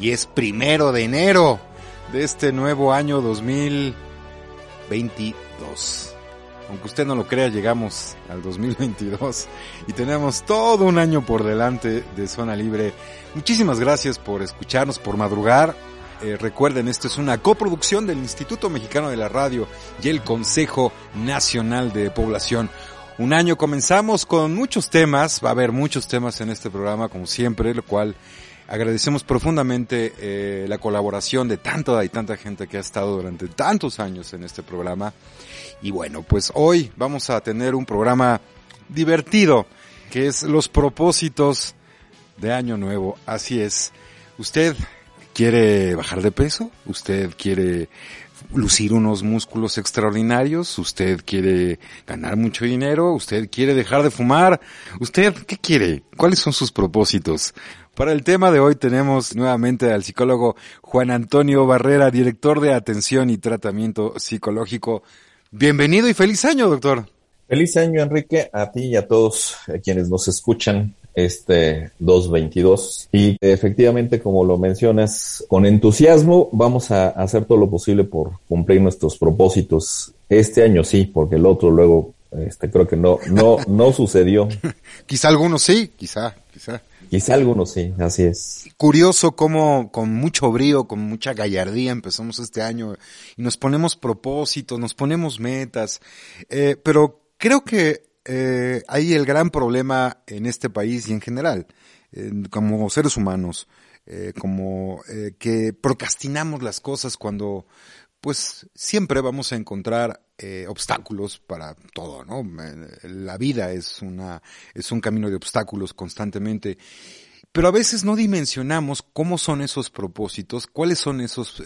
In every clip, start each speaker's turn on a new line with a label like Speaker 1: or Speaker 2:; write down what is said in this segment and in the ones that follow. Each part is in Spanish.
Speaker 1: y es primero de enero de este nuevo año 2022. Aunque usted no lo crea, llegamos al 2022 y tenemos todo un año por delante de Zona Libre. Muchísimas gracias por escucharnos, por madrugar. Eh, recuerden, esto es una coproducción del Instituto Mexicano de la Radio y el Consejo Nacional de Población. Un año comenzamos con muchos temas, va a haber muchos temas en este programa como siempre, lo cual agradecemos profundamente eh, la colaboración de tanta y tanta gente que ha estado durante tantos años en este programa. Y bueno, pues hoy vamos a tener un programa divertido, que es los propósitos de Año Nuevo. Así es. ¿Usted quiere bajar de peso? ¿Usted quiere lucir unos músculos extraordinarios, usted quiere ganar mucho dinero, usted quiere dejar de fumar, usted qué quiere, cuáles son sus propósitos. Para el tema de hoy tenemos nuevamente al psicólogo Juan Antonio Barrera, director de atención y tratamiento psicológico. Bienvenido y feliz año, doctor.
Speaker 2: Feliz año, Enrique, a ti y a todos quienes nos escuchan este 222. Y efectivamente, como lo mencionas, con entusiasmo vamos a hacer todo lo posible por cumplir nuestros propósitos. Este año sí, porque el otro luego este creo que no no no sucedió.
Speaker 1: quizá algunos sí, quizá, quizá.
Speaker 2: Quizá algunos sí, así es.
Speaker 1: Curioso cómo con mucho brío, con mucha gallardía empezamos este año y nos ponemos propósitos, nos ponemos metas, eh, pero creo que eh, hay el gran problema en este país y en general, como seres humanos, eh, como eh, que procrastinamos las cosas cuando pues siempre vamos a encontrar obstáculos para todo, ¿no? La vida es una es un camino de obstáculos constantemente. Pero a veces no dimensionamos cómo son esos propósitos, cuáles son esos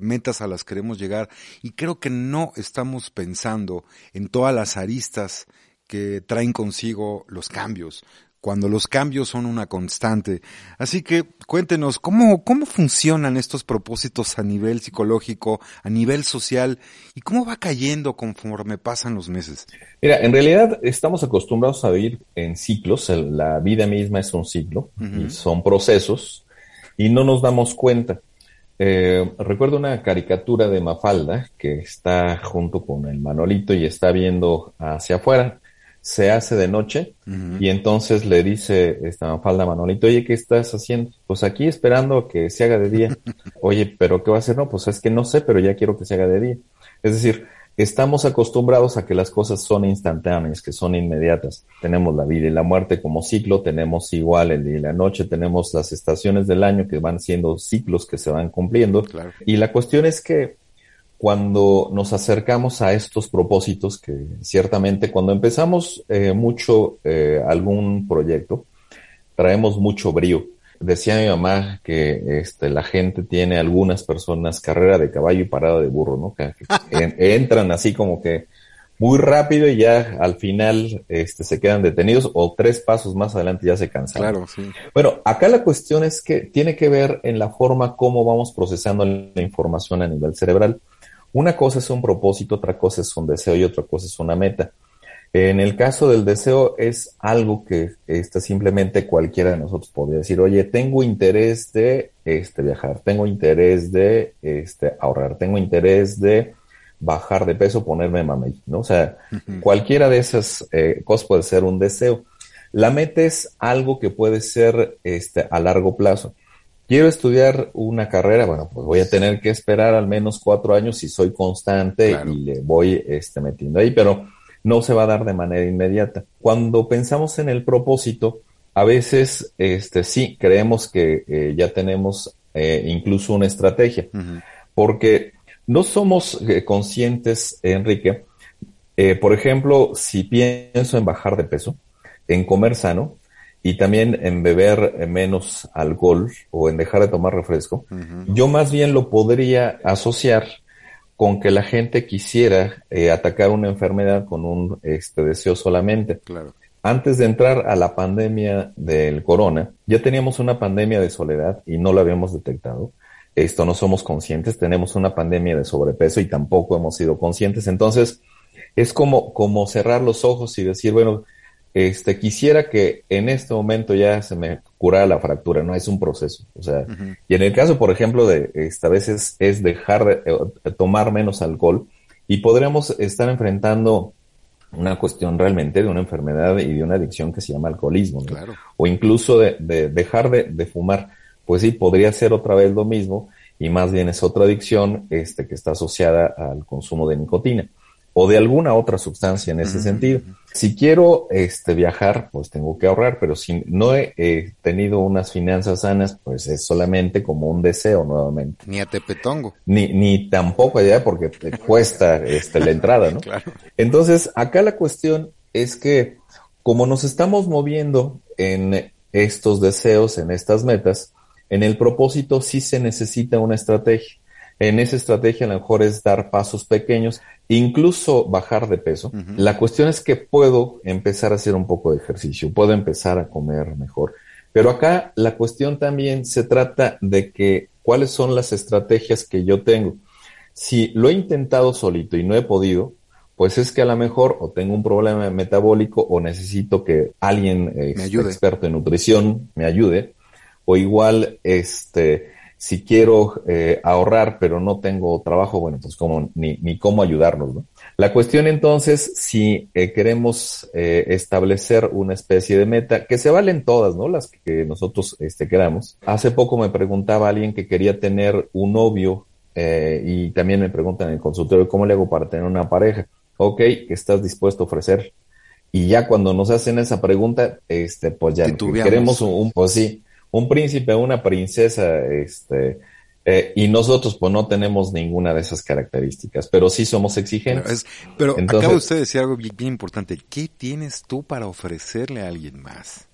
Speaker 1: metas a las que queremos llegar y creo que no estamos pensando en todas las aristas que traen consigo los cambios, cuando los cambios son una constante. Así que cuéntenos, ¿cómo, cómo funcionan estos propósitos a nivel psicológico, a nivel social, y cómo va cayendo conforme pasan los meses?
Speaker 2: Mira, en realidad estamos acostumbrados a vivir en ciclos, la vida misma es un ciclo, y son procesos, y no nos damos cuenta. Eh, recuerdo una caricatura de Mafalda que está junto con el Manolito y está viendo hacia afuera se hace de noche y entonces le dice esta falda Manolito, oye, ¿qué estás haciendo? Pues aquí esperando que se haga de día. Oye, ¿pero qué va a hacer? No, pues es que no sé, pero ya quiero que se haga de día. Es decir, estamos acostumbrados a que las cosas son instantáneas, que son inmediatas. Tenemos la vida y la muerte como ciclo, tenemos igual el día y la noche, tenemos las estaciones del año que van siendo ciclos que se van cumpliendo. Y la cuestión es que cuando nos acercamos a estos propósitos, que ciertamente cuando empezamos eh, mucho eh, algún proyecto, traemos mucho brío. Decía mi mamá que este, la gente tiene algunas personas carrera de caballo y parada de burro, ¿no? Que, entran así como que muy rápido y ya al final este, se quedan detenidos o tres pasos más adelante ya se cansan.
Speaker 1: Claro, sí.
Speaker 2: Bueno, acá la cuestión es que tiene que ver en la forma como vamos procesando la información a nivel cerebral. Una cosa es un propósito, otra cosa es un deseo y otra cosa es una meta. En el caso del deseo es algo que este, simplemente cualquiera de nosotros podría decir, oye, tengo interés de este, viajar, tengo interés de este, ahorrar, tengo interés de bajar de peso, ponerme mamey, ¿no? O sea, cualquiera de esas eh, cosas puede ser un deseo. La meta es algo que puede ser este, a largo plazo. Quiero estudiar una carrera, bueno, pues voy a tener que esperar al menos cuatro años si soy constante y le voy este, metiendo ahí, pero no se va a dar de manera inmediata. Cuando pensamos en el propósito, a veces este, sí creemos que eh, ya tenemos eh, incluso una estrategia, porque no somos eh, conscientes, Enrique. por ejemplo, si pienso en bajar de peso, en comer sano, y también en beber menos alcohol o en dejar de tomar refresco, yo más bien lo podría asociar con que la gente quisiera eh, atacar una enfermedad con un este, deseo solamente.
Speaker 1: Claro.
Speaker 2: Antes de entrar a la pandemia del corona, ya teníamos una pandemia de soledad y no la habíamos detectado. Esto no somos conscientes, tenemos una pandemia de sobrepeso y tampoco hemos sido conscientes. Entonces, es como, como cerrar los ojos y decir, bueno, este, quisiera que en este momento ya se me curara la fractura, no es un proceso. O sea, y en el caso, por ejemplo, de esta vez es, dejar de, eh, tomar menos alcohol y podríamos estar enfrentando una cuestión realmente de una enfermedad y de una adicción que se llama alcoholismo, o incluso de, de dejar de, de, fumar. Pues sí, podría ser otra vez lo mismo y más bien es otra adicción este, que está asociada al consumo de nicotina o de alguna otra sustancia en ese sentido. Si quiero este, viajar, pues tengo que ahorrar, pero si no he tenido unas finanzas sanas, pues es solamente como un deseo nuevamente.
Speaker 1: Ni a tepetongo.
Speaker 2: Ni, ni tampoco allá porque te cuesta este, la entrada, ¿no?
Speaker 1: claro.
Speaker 2: Entonces, acá la cuestión es que como nos estamos moviendo en estos deseos, en estas metas, en el propósito sí se necesita una estrategia. En esa estrategia a lo mejor es dar pasos pequeños, incluso bajar de peso. La cuestión es que puedo empezar a hacer un poco de ejercicio, puedo empezar a comer mejor. Pero acá la cuestión también se trata de que cuáles son las estrategias que yo tengo. Si lo he intentado solito y no he podido, pues es que a lo mejor o tengo un problema metabólico o necesito que alguien eh, experto en nutrición me ayude o igual este si quiero eh, ahorrar pero no tengo trabajo, bueno, pues cómo, ni, ni cómo ayudarnos, ¿no? La cuestión entonces, si eh, queremos eh, establecer una especie de meta, que se valen todas, ¿no? Las que nosotros este, queramos. Hace poco me preguntaba alguien que quería tener un novio y también me preguntan en el consultorio, ¿cómo le hago para tener una pareja? Ok, ¿qué estás dispuesto a ofrecer? Y ya cuando nos hacen esa pregunta, este, pues ya queremos un, un, pues sí, un príncipe, una princesa, este, eh, y nosotros pues no tenemos ninguna de esas características, pero sí somos exigentes.
Speaker 1: Pero, acaba usted de decir algo bien, importante. ¿Qué tienes tú para ofrecerle a alguien más?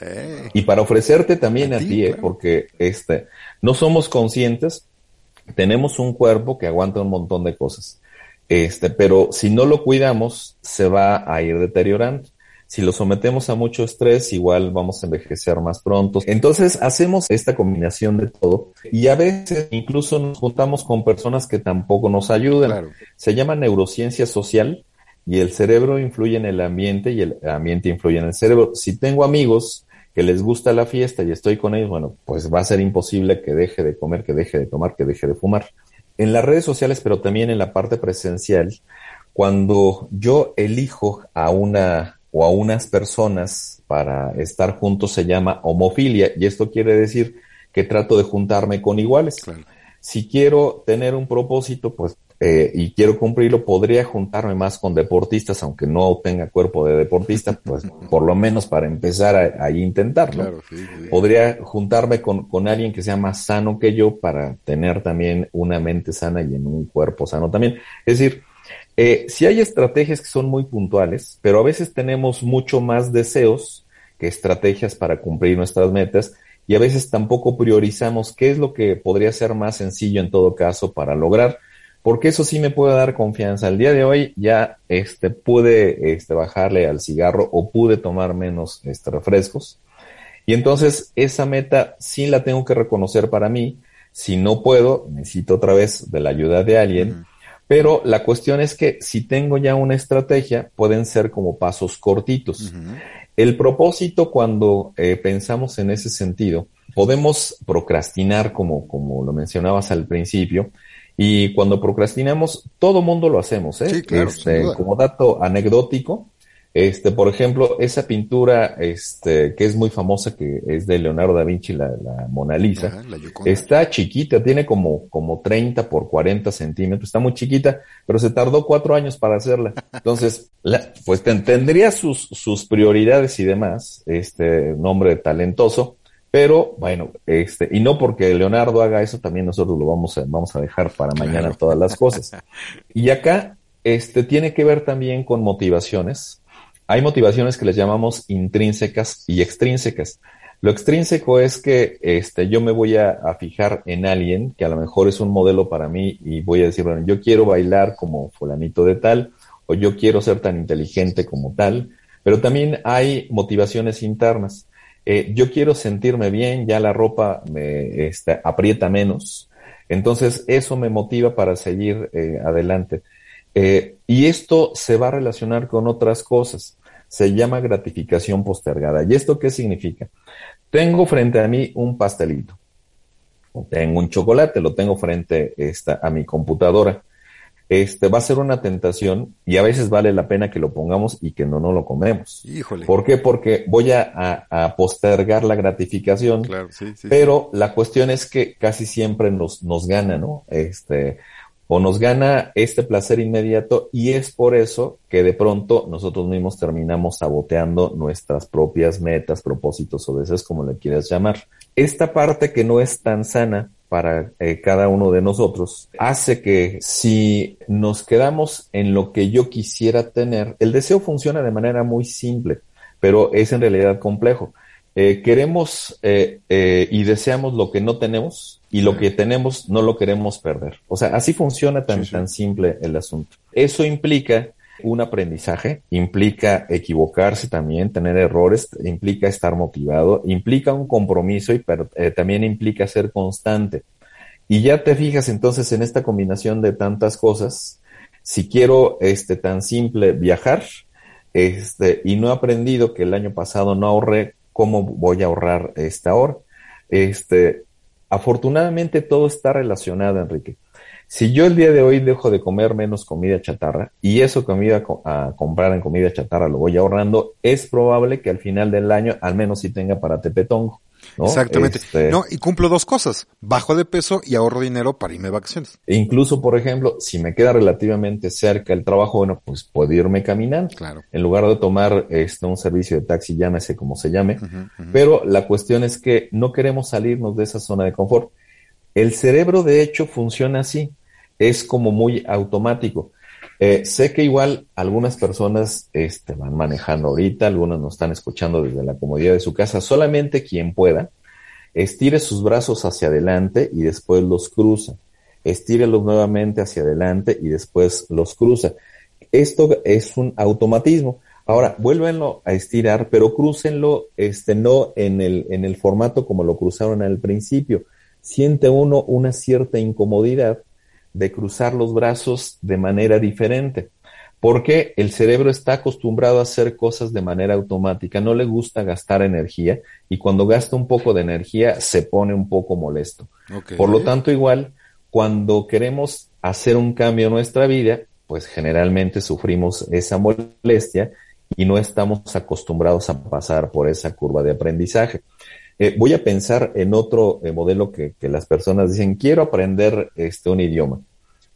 Speaker 2: Eh. Y para ofrecerte también a, ti, eh, porque este, no somos conscientes, tenemos un cuerpo que aguanta un montón de cosas. Este, pero si no lo cuidamos, se va a ir deteriorando. Si lo sometemos a mucho estrés, igual vamos a envejecer más pronto. Entonces hacemos esta combinación de todo y a veces incluso nos juntamos con personas que tampoco nos ayudan. Se llama neurociencia social y el cerebro influye en el ambiente y el ambiente influye en el cerebro. Si tengo amigos que les gusta la fiesta y estoy con ellos, bueno, pues va a ser imposible que deje de comer, que deje de tomar, que deje de fumar. En las redes sociales, pero también en la parte presencial, cuando yo elijo a una o a unas personas para estar juntos se llama homofilia y esto quiere decir que trato de juntarme con iguales. Si quiero tener un propósito, pues eh, y quiero cumplirlo, podría juntarme más con deportistas, aunque no tenga cuerpo de deportista, pues por lo menos para empezar a, intentarlo. Podría juntarme con, con, alguien que sea más sano que yo para tener también una mente sana y en un cuerpo sano también. Es decir, eh, si hay estrategias que son muy puntuales, pero a veces tenemos mucho más deseos que estrategias para cumplir nuestras metas y a veces tampoco priorizamos qué es lo que podría ser más sencillo en todo caso para lograr, porque eso sí me puede dar confianza. El día de hoy ya este, pude este, bajarle al cigarro o pude tomar menos este, refrescos. Y entonces esa meta sí la tengo que reconocer para mí. Si no puedo, necesito otra vez de la ayuda de alguien. Pero la cuestión es que si tengo ya una estrategia, pueden ser como pasos cortitos. El propósito, cuando eh, pensamos en ese sentido, podemos procrastinar, como, como lo mencionabas al principio, y cuando procrastinamos, todo mundo lo hacemos, ¿eh?
Speaker 1: Sí, claro,
Speaker 2: este, como dato anecdótico, Este, por ejemplo, esa pintura, este, que es muy famosa, que es de Leonardo da Vinci, la, Mona Lisa, está chiquita, tiene como, como 30 por 40 centímetros, está muy chiquita, pero se tardó cuatro años para hacerla. Entonces, pues tendría sus, sus prioridades y demás, este, nombre talentoso, pero bueno, este, y no porque Leonardo haga eso, también nosotros lo vamos a, vamos a dejar para mañana todas las cosas. Y acá, este, tiene que ver también con motivaciones hay motivaciones que les llamamos intrínsecas y extrínsecas. Lo extrínseco es que este, yo me voy a, fijar en alguien que a lo mejor es un modelo para mí y voy a decir, bueno, yo quiero bailar como fulanito de tal o yo quiero ser tan inteligente como tal, pero también hay motivaciones internas. Eh, yo quiero sentirme bien, ya la ropa me este, aprieta menos, entonces eso me motiva para seguir eh, adelante. Eh, y esto se va a relacionar con otras cosas. Se llama gratificación postergada. ¿Y esto qué significa? Tengo frente a mí un pastelito. O tengo un chocolate, lo tengo frente esta, a mi computadora. Este va a ser una tentación y a veces vale la pena que lo pongamos y que no no lo comemos.
Speaker 1: Híjole.
Speaker 2: ¿Por qué? Porque voy a, postergar la gratificación.
Speaker 1: Claro, sí, sí,
Speaker 2: pero la cuestión es que casi siempre nos, nos gana, ¿no? Este, o nos gana este placer inmediato y es por eso que de pronto nosotros mismos terminamos saboteando nuestras propias metas, propósitos o deseos, como le quieras llamar. Esta parte que no es tan sana para eh, cada uno de nosotros hace que si nos quedamos en lo que yo quisiera tener, el deseo funciona de manera muy simple, pero es en realidad complejo. Eh, queremos eh, y deseamos lo que no tenemos y lo que tenemos no lo queremos perder. O sea, así funciona tan, tan simple el asunto. Eso implica un aprendizaje, implica equivocarse también, tener errores, implica estar motivado, implica un compromiso y eh, también implica ser constante. Y ya te fijas entonces en esta combinación de tantas cosas, si quiero este tan simple viajar, este, y no he aprendido que el año pasado no ahorré, ¿cómo voy a ahorrar esta hora? Este, Afortunadamente todo está relacionado, Enrique. Si yo el día de hoy dejo de comer menos comida chatarra y eso que me iba a, comprar en comida chatarra lo voy ahorrando, es probable que al final del año al menos sí tenga para tepetongo.
Speaker 1: Exactamente. Este, no, y cumplo dos cosas, bajo de peso y ahorro dinero para irme de vacaciones.
Speaker 2: E incluso, por ejemplo, si me queda relativamente cerca el trabajo, bueno, pues puedo irme caminando.
Speaker 1: Claro.
Speaker 2: En lugar de tomar este, un servicio de taxi, llámese como se llame. Pero la cuestión es que no queremos salirnos de esa zona de confort. El cerebro, de hecho, funciona así. Es como muy automático. Eh, sé que igual algunas personas este, van manejando ahorita, algunos nos están escuchando desde la comodidad de su casa. Solamente quien pueda, estire sus brazos hacia adelante y después los cruza. Estírelos nuevamente hacia adelante y después los cruza. Esto es un automatismo. Ahora, vuélvenlo a estirar, pero crúcenlo este, no en el, en el formato como lo cruzaron al principio. Siente uno una cierta incomodidad de cruzar los brazos de manera diferente, porque el cerebro está acostumbrado a hacer cosas de manera automática, no le gusta gastar energía y cuando gasta un poco de energía se pone un poco molesto. Por lo tanto, igual, cuando queremos hacer un cambio en nuestra vida, pues generalmente sufrimos esa molestia y no estamos acostumbrados a pasar por esa curva de aprendizaje. Eh, voy a pensar en otro eh, modelo que, las personas dicen, quiero aprender este, un idioma.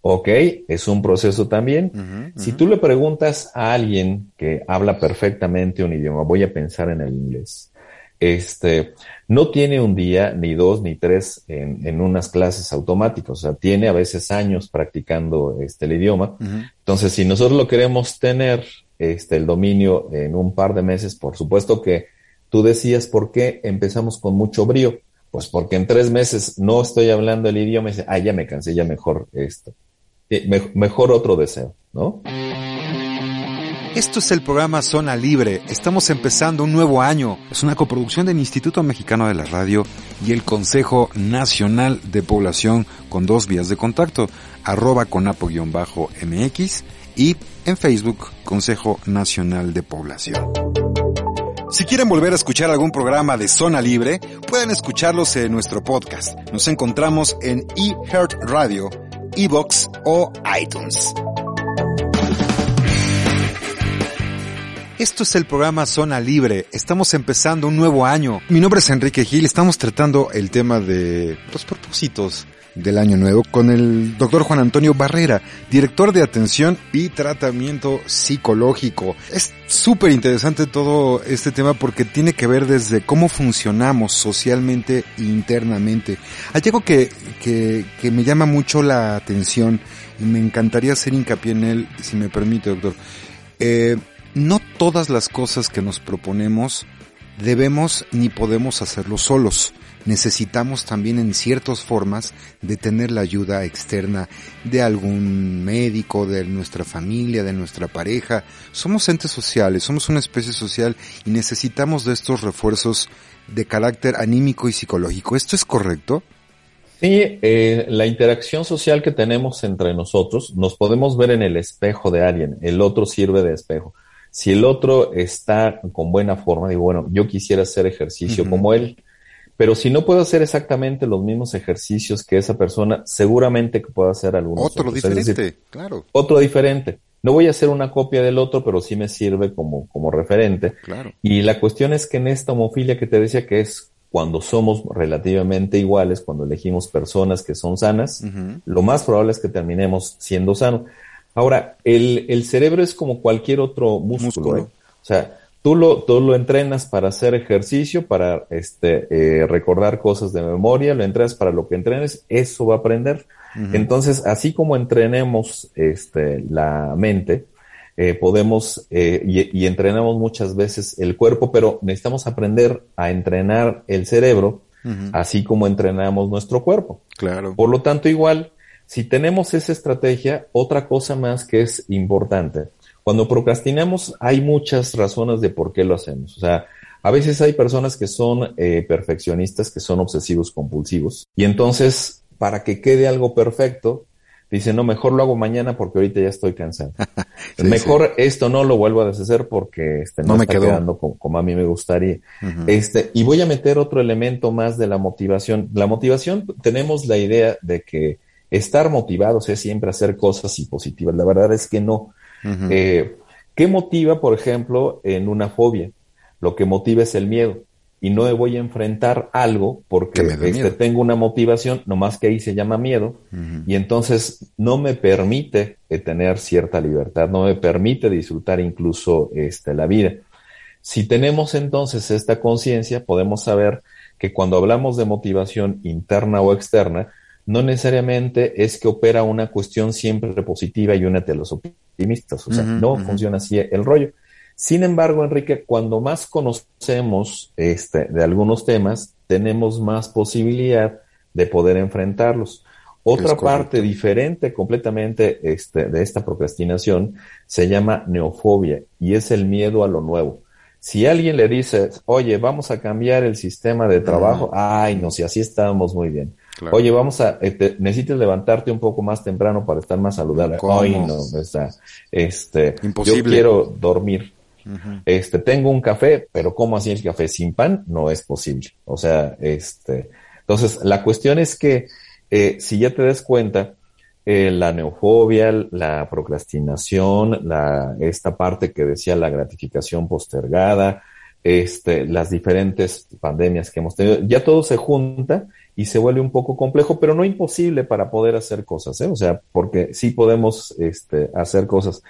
Speaker 2: Ok, es un proceso también. Si tú le preguntas a alguien que habla perfectamente un idioma, voy a pensar en el inglés, este, no tiene un día, ni dos, ni tres en, en unas clases automáticas, o sea, tiene a veces años practicando este, el idioma. Entonces, si nosotros lo queremos tener, este, el dominio en un par de meses, por supuesto que Tú decías, ¿por qué empezamos con mucho brío? Pues porque en tres meses no estoy hablando el idioma y dice, ah, ya me cansé, ya mejor esto. mejor otro deseo, ¿no?
Speaker 1: Esto es el programa Zona Libre. Estamos empezando un nuevo año. Es una coproducción del Instituto Mexicano de la Radio y el Consejo Nacional de Población con dos vías de contacto, arroba conapo-mx y en Facebook Consejo Nacional de Población. Si quieren volver a escuchar algún programa de Zona Libre, pueden escucharlos en nuestro podcast. Nos encontramos en eHeart Radio, eBox o iTunes. Esto es el programa Zona Libre. Estamos empezando un nuevo año. Mi nombre es Enrique Gil. Estamos tratando el tema de los propósitos del año nuevo con el doctor Juan Antonio Barrera, director de atención y tratamiento psicológico. Es súper interesante todo este tema porque tiene que ver desde cómo funcionamos socialmente e internamente. Hay algo que, que, que me llama mucho la atención y me encantaría hacer hincapié en él, si me permite, doctor. Eh, no todas las cosas que nos proponemos debemos ni podemos hacerlo solos necesitamos también en ciertas formas de tener la ayuda externa de algún médico, de nuestra familia, de nuestra pareja. Somos entes sociales, somos una especie social y necesitamos de estos refuerzos de carácter anímico y psicológico. ¿Esto es correcto?
Speaker 2: Sí, eh, la interacción social que tenemos entre nosotros nos podemos ver en el espejo de alguien, el otro sirve de espejo. Si el otro está con buena forma, digo, bueno, yo quisiera hacer ejercicio como él, pero si no puedo hacer exactamente los mismos ejercicios que esa persona, seguramente que puedo hacer algunos.
Speaker 1: Otro diferente, claro.
Speaker 2: Otro diferente. No voy a hacer una copia del otro, pero sí me sirve como, como referente.
Speaker 1: Claro.
Speaker 2: Y la cuestión es que en esta homofilia que te decía que es cuando somos relativamente iguales, cuando elegimos personas que son sanas, lo más probable es que terminemos siendo sanos. Ahora, el, el cerebro es como cualquier otro músculo. ¿eh? O sea, Tú lo, tú lo entrenas para hacer ejercicio, para este, eh, recordar cosas de memoria, lo entrenas para lo que entrenes, eso va a aprender. Entonces, así como entrenemos este, la mente, eh, podemos eh, y, y, entrenamos muchas veces el cuerpo, pero necesitamos aprender a entrenar el cerebro, así como entrenamos nuestro cuerpo.
Speaker 1: Claro.
Speaker 2: Por lo tanto, igual, si tenemos esa estrategia, otra cosa más que es importante cuando procrastinamos hay muchas razones de por qué lo hacemos. O sea, a veces hay personas que son eh, perfeccionistas, que son obsesivos compulsivos, y entonces para que quede algo perfecto, dicen, no, mejor lo hago mañana porque ahorita ya estoy cansado. mejor esto no lo vuelvo a deshacer porque este, no, me está quedando como, a mí me gustaría. este, y voy a meter otro elemento más de la motivación. La motivación, tenemos la idea de que estar motivados es siempre hacer cosas y positivas. La verdad es que no. Eh, ¿Qué motiva, por ejemplo, en una fobia? Lo que motiva es el miedo. Y no me voy a enfrentar algo porque este, tengo una motivación, nomás que ahí se llama miedo, y entonces no me permite eh, tener cierta libertad, no me permite disfrutar incluso este, la vida. Si tenemos entonces esta conciencia, podemos saber que cuando hablamos de motivación interna o externa, no necesariamente es que opera una cuestión siempre positiva y una de los optimistas. O sea, no funciona así el rollo. Sin embargo, Enrique, cuando más conocemos este, de algunos temas, tenemos más posibilidad de poder enfrentarlos. Otra parte diferente completamente este, de esta procrastinación se llama neofobia y es el miedo a lo nuevo. Si alguien le dice, oye, vamos a cambiar el sistema de trabajo, ay, no, si así estábamos muy bien. Oye, vamos a, este, necesitas levantarte un poco más temprano para estar más saludable. Ay, no, está, este, yo quiero dormir. Este, tengo un café, pero ¿cómo así el café sin pan? No es posible. O sea, este, entonces la cuestión es que, eh, si ya te das cuenta, eh, la neofobia, la procrastinación, la, esta parte que decía la gratificación postergada, este, las diferentes pandemias que hemos tenido, ya todo se junta y se vuelve un poco complejo, pero no imposible para poder hacer cosas, ¿eh? O sea, porque sí podemos este, hacer cosas.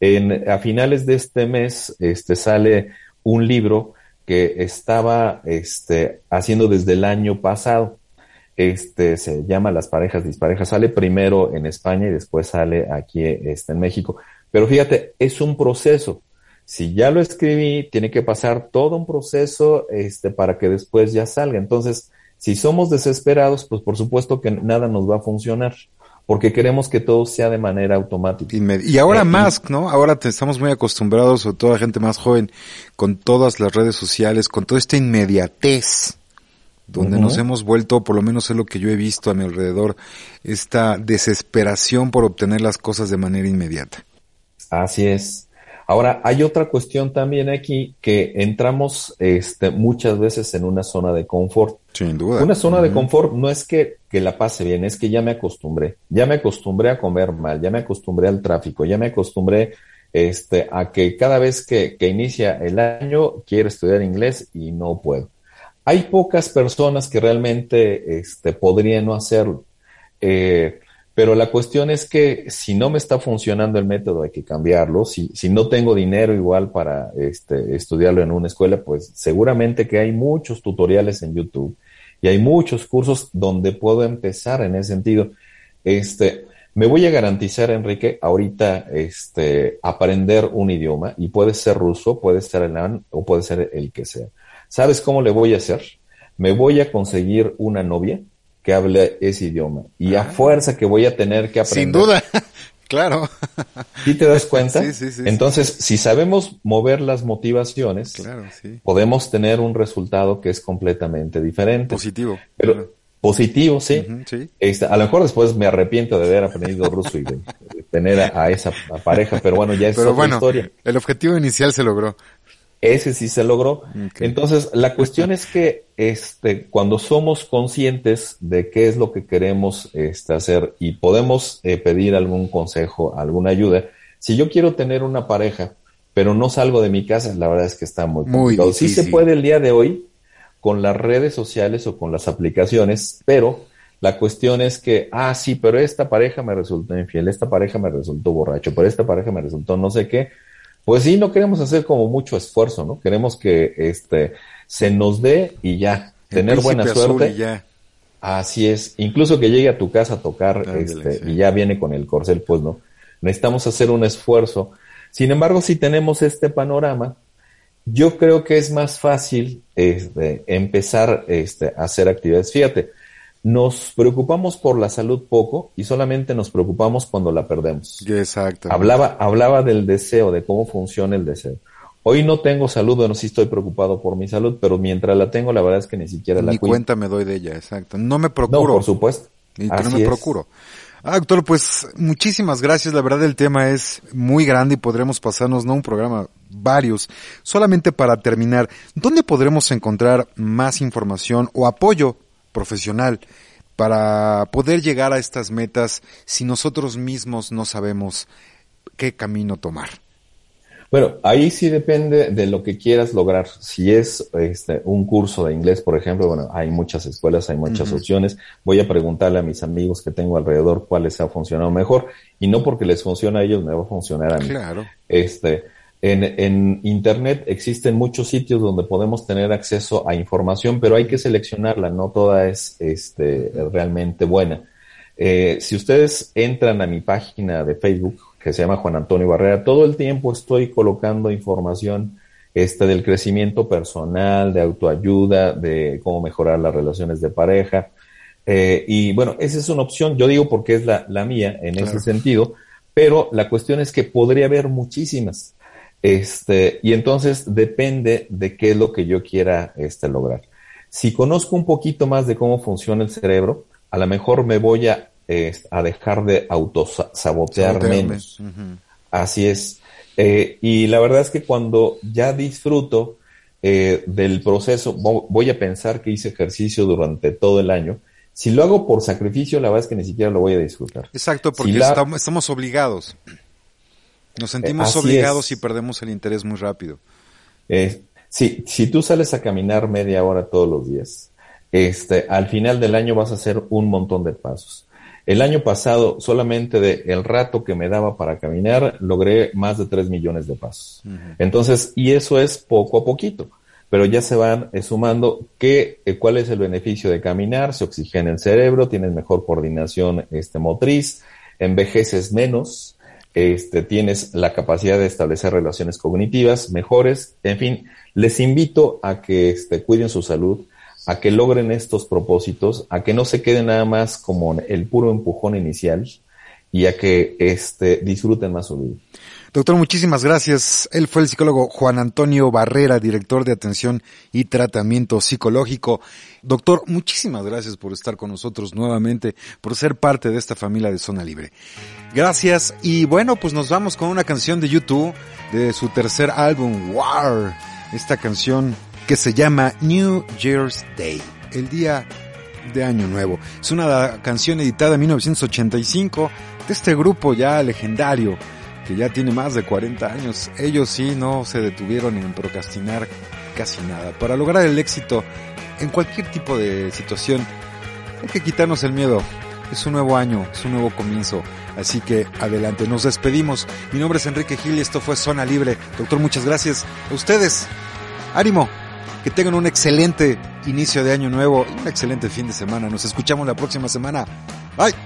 Speaker 2: En, a finales de este mes este, sale un libro que estaba este, haciendo desde el año pasado. Este se llama Las parejas disparejas. Sale primero en España y después sale aquí este, en México. Pero fíjate, es un proceso. Si ya lo escribí, tiene que pasar todo un proceso este, para que después ya salga. Entonces, si somos desesperados, pues por supuesto que nada nos va a funcionar, porque queremos que todo sea de manera automática.
Speaker 1: Y ahora eh, más, ¿no? Ahora estamos muy acostumbrados, sobre todo la gente más joven, con todas las redes sociales, con toda esta inmediatez, donde nos hemos vuelto, por lo menos es lo que yo he visto a mi alrededor, esta desesperación por obtener las cosas de manera inmediata.
Speaker 2: Así es. Ahora, hay otra cuestión también aquí que entramos este, muchas veces en una zona de confort.
Speaker 1: Sin duda.
Speaker 2: Una zona de confort no es que, que la pase bien, es que ya me acostumbré. Ya me acostumbré a comer mal, ya me acostumbré al tráfico, ya me acostumbré este, a que cada vez que, que inicia el año quiere estudiar inglés y no puedo. Hay pocas personas que realmente este, podrían no hacerlo. Eh, pero la cuestión es que si no me está funcionando el método, hay que cambiarlo. Si, no tengo dinero igual para este, estudiarlo en una escuela, pues seguramente que hay muchos tutoriales en YouTube y hay muchos cursos donde puedo empezar en ese sentido. Este, me voy a garantizar, Enrique, ahorita este, aprender un idioma y puede ser ruso, puede ser alemán o puede ser el que sea. ¿Sabes cómo le voy a hacer? Me voy a conseguir una novia que hable ese idioma. Y a ah. fuerza que voy a tener que aprender.
Speaker 1: Sin duda, claro.
Speaker 2: ¿Sí te das cuenta? Sí, sí, sí, Entonces, si sabemos mover las motivaciones, claro, podemos tener un resultado que es completamente diferente.
Speaker 1: Positivo.
Speaker 2: Pero positivo, sí. Este, a lo mejor después me arrepiento de haber aprendido ruso y de, tener a, esa pareja, pero bueno, ya es
Speaker 1: pero
Speaker 2: otra
Speaker 1: bueno,
Speaker 2: historia.
Speaker 1: El objetivo inicial se logró.
Speaker 2: Ese sí se logró. Entonces, la cuestión es que este, cuando somos conscientes de qué es lo que queremos este, hacer y podemos eh, pedir algún consejo, alguna ayuda, si yo quiero tener una pareja, pero no salgo de mi casa, la verdad es que está muy, muy complicado. Sí se puede el día de hoy con las redes sociales o con las aplicaciones, pero la cuestión es que, ah, sí, pero esta pareja me resultó infiel, esta pareja me resultó borracho, pero esta pareja me resultó no sé qué pues sí, no queremos hacer como mucho esfuerzo, ¿no? Queremos que este se nos dé y ya, tener buena suerte. Y ya. Así es, incluso que llegue a tu casa a tocar este, y ya viene con el corcel, pues no. Necesitamos hacer un esfuerzo. Sin embargo, si tenemos este panorama, yo creo que es más fácil este, empezar este, a hacer actividades. Fíjate, nos preocupamos por la salud poco y solamente nos preocupamos cuando la perdemos.
Speaker 1: Exacto.
Speaker 2: Hablaba, hablaba del deseo, de cómo funciona el deseo. Hoy no tengo salud, bueno, sí estoy preocupado por mi salud, pero mientras la tengo, la verdad es que ni siquiera la
Speaker 1: Ni cuenta me doy de ella, exacto. No me procuro. No,
Speaker 2: por supuesto.
Speaker 1: Y no me procuro. Ah, doctor, pues muchísimas gracias. La verdad el tema es muy grande y podremos pasarnos, no un programa, varios. Solamente para terminar, ¿dónde podremos encontrar más información o apoyo profesional para poder llegar a estas metas si nosotros mismos no sabemos qué camino tomar?
Speaker 2: Bueno, ahí sí depende de lo que quieras lograr. Si es este, un curso de inglés, por ejemplo, bueno, hay muchas escuelas, hay muchas opciones. Voy a preguntarle a mis amigos que tengo alrededor cuál les ha funcionado mejor y no porque les funcione a ellos me va a funcionar a mí.
Speaker 1: Claro.
Speaker 2: Este, en, en, Internet existen muchos sitios donde podemos tener acceso a información, pero hay que seleccionarla, no toda es este, realmente buena. Eh, si ustedes entran a mi página de Facebook, que se llama Juan Antonio Barrera, todo el tiempo estoy colocando información este, del crecimiento personal, de autoayuda, de cómo mejorar las relaciones de pareja. Eh, y bueno, esa es una opción, yo digo porque es la, la mía en ese sentido, pero la cuestión es que podría haber muchísimas. Este, y entonces depende de qué es lo que yo quiera este, lograr. Si conozco un poquito más de cómo funciona el cerebro, a lo mejor me voy a, a dejar de autosabotear menos. Así es. Eh, y la verdad es que cuando ya disfruto eh, del proceso, voy a pensar que hice ejercicio durante todo el año. Si lo hago por sacrificio, la verdad es que ni siquiera lo voy a disfrutar.
Speaker 1: Exacto, porque estamos obligados. Nos sentimos obligados y perdemos el interés muy rápido.
Speaker 2: Eh, sí, si tú sales a caminar media hora todos los días, este, al final del año vas a hacer un montón de pasos. El año pasado, solamente de el rato que me daba para caminar, logré más de 3 millones de pasos. Entonces, y eso es poco a poquito, pero ya se van eh, sumando qué, eh, cuál es el beneficio de caminar, se oxigena el cerebro, tienes mejor coordinación este, motriz, envejeces menos, este, tienes la capacidad de establecer relaciones cognitivas mejores. En fin, les invito a que este, cuiden su salud, a que logren estos propósitos, a que no se queden nada más como el puro empujón inicial y a que este, disfruten más su vida.
Speaker 1: Doctor, muchísimas gracias. Él fue el psicólogo Juan Antonio Barrera, director de atención y tratamiento psicológico. Doctor, muchísimas gracias por estar con nosotros nuevamente, por ser parte de esta familia de Zona Libre. Gracias y bueno, pues nos vamos con una canción de YouTube de su tercer álbum, War. Esta canción que se llama New Year's Day, el día de Año Nuevo. Es una canción editada en 1985 de este grupo ya legendario
Speaker 3: que ya tiene más de 40 años. Ellos sí no se detuvieron en procrastinar casi nada. Para lograr el éxito en cualquier tipo de situación, hay que quitarnos el miedo. Es un nuevo año, es un nuevo comienzo. Así que adelante, nos despedimos. Mi nombre es Enrique Gil y esto fue Zona Libre. Doctor, muchas gracias. A ustedes, ánimo, que tengan un excelente inicio de año nuevo y un excelente fin de semana. Nos escuchamos la próxima semana. Bye.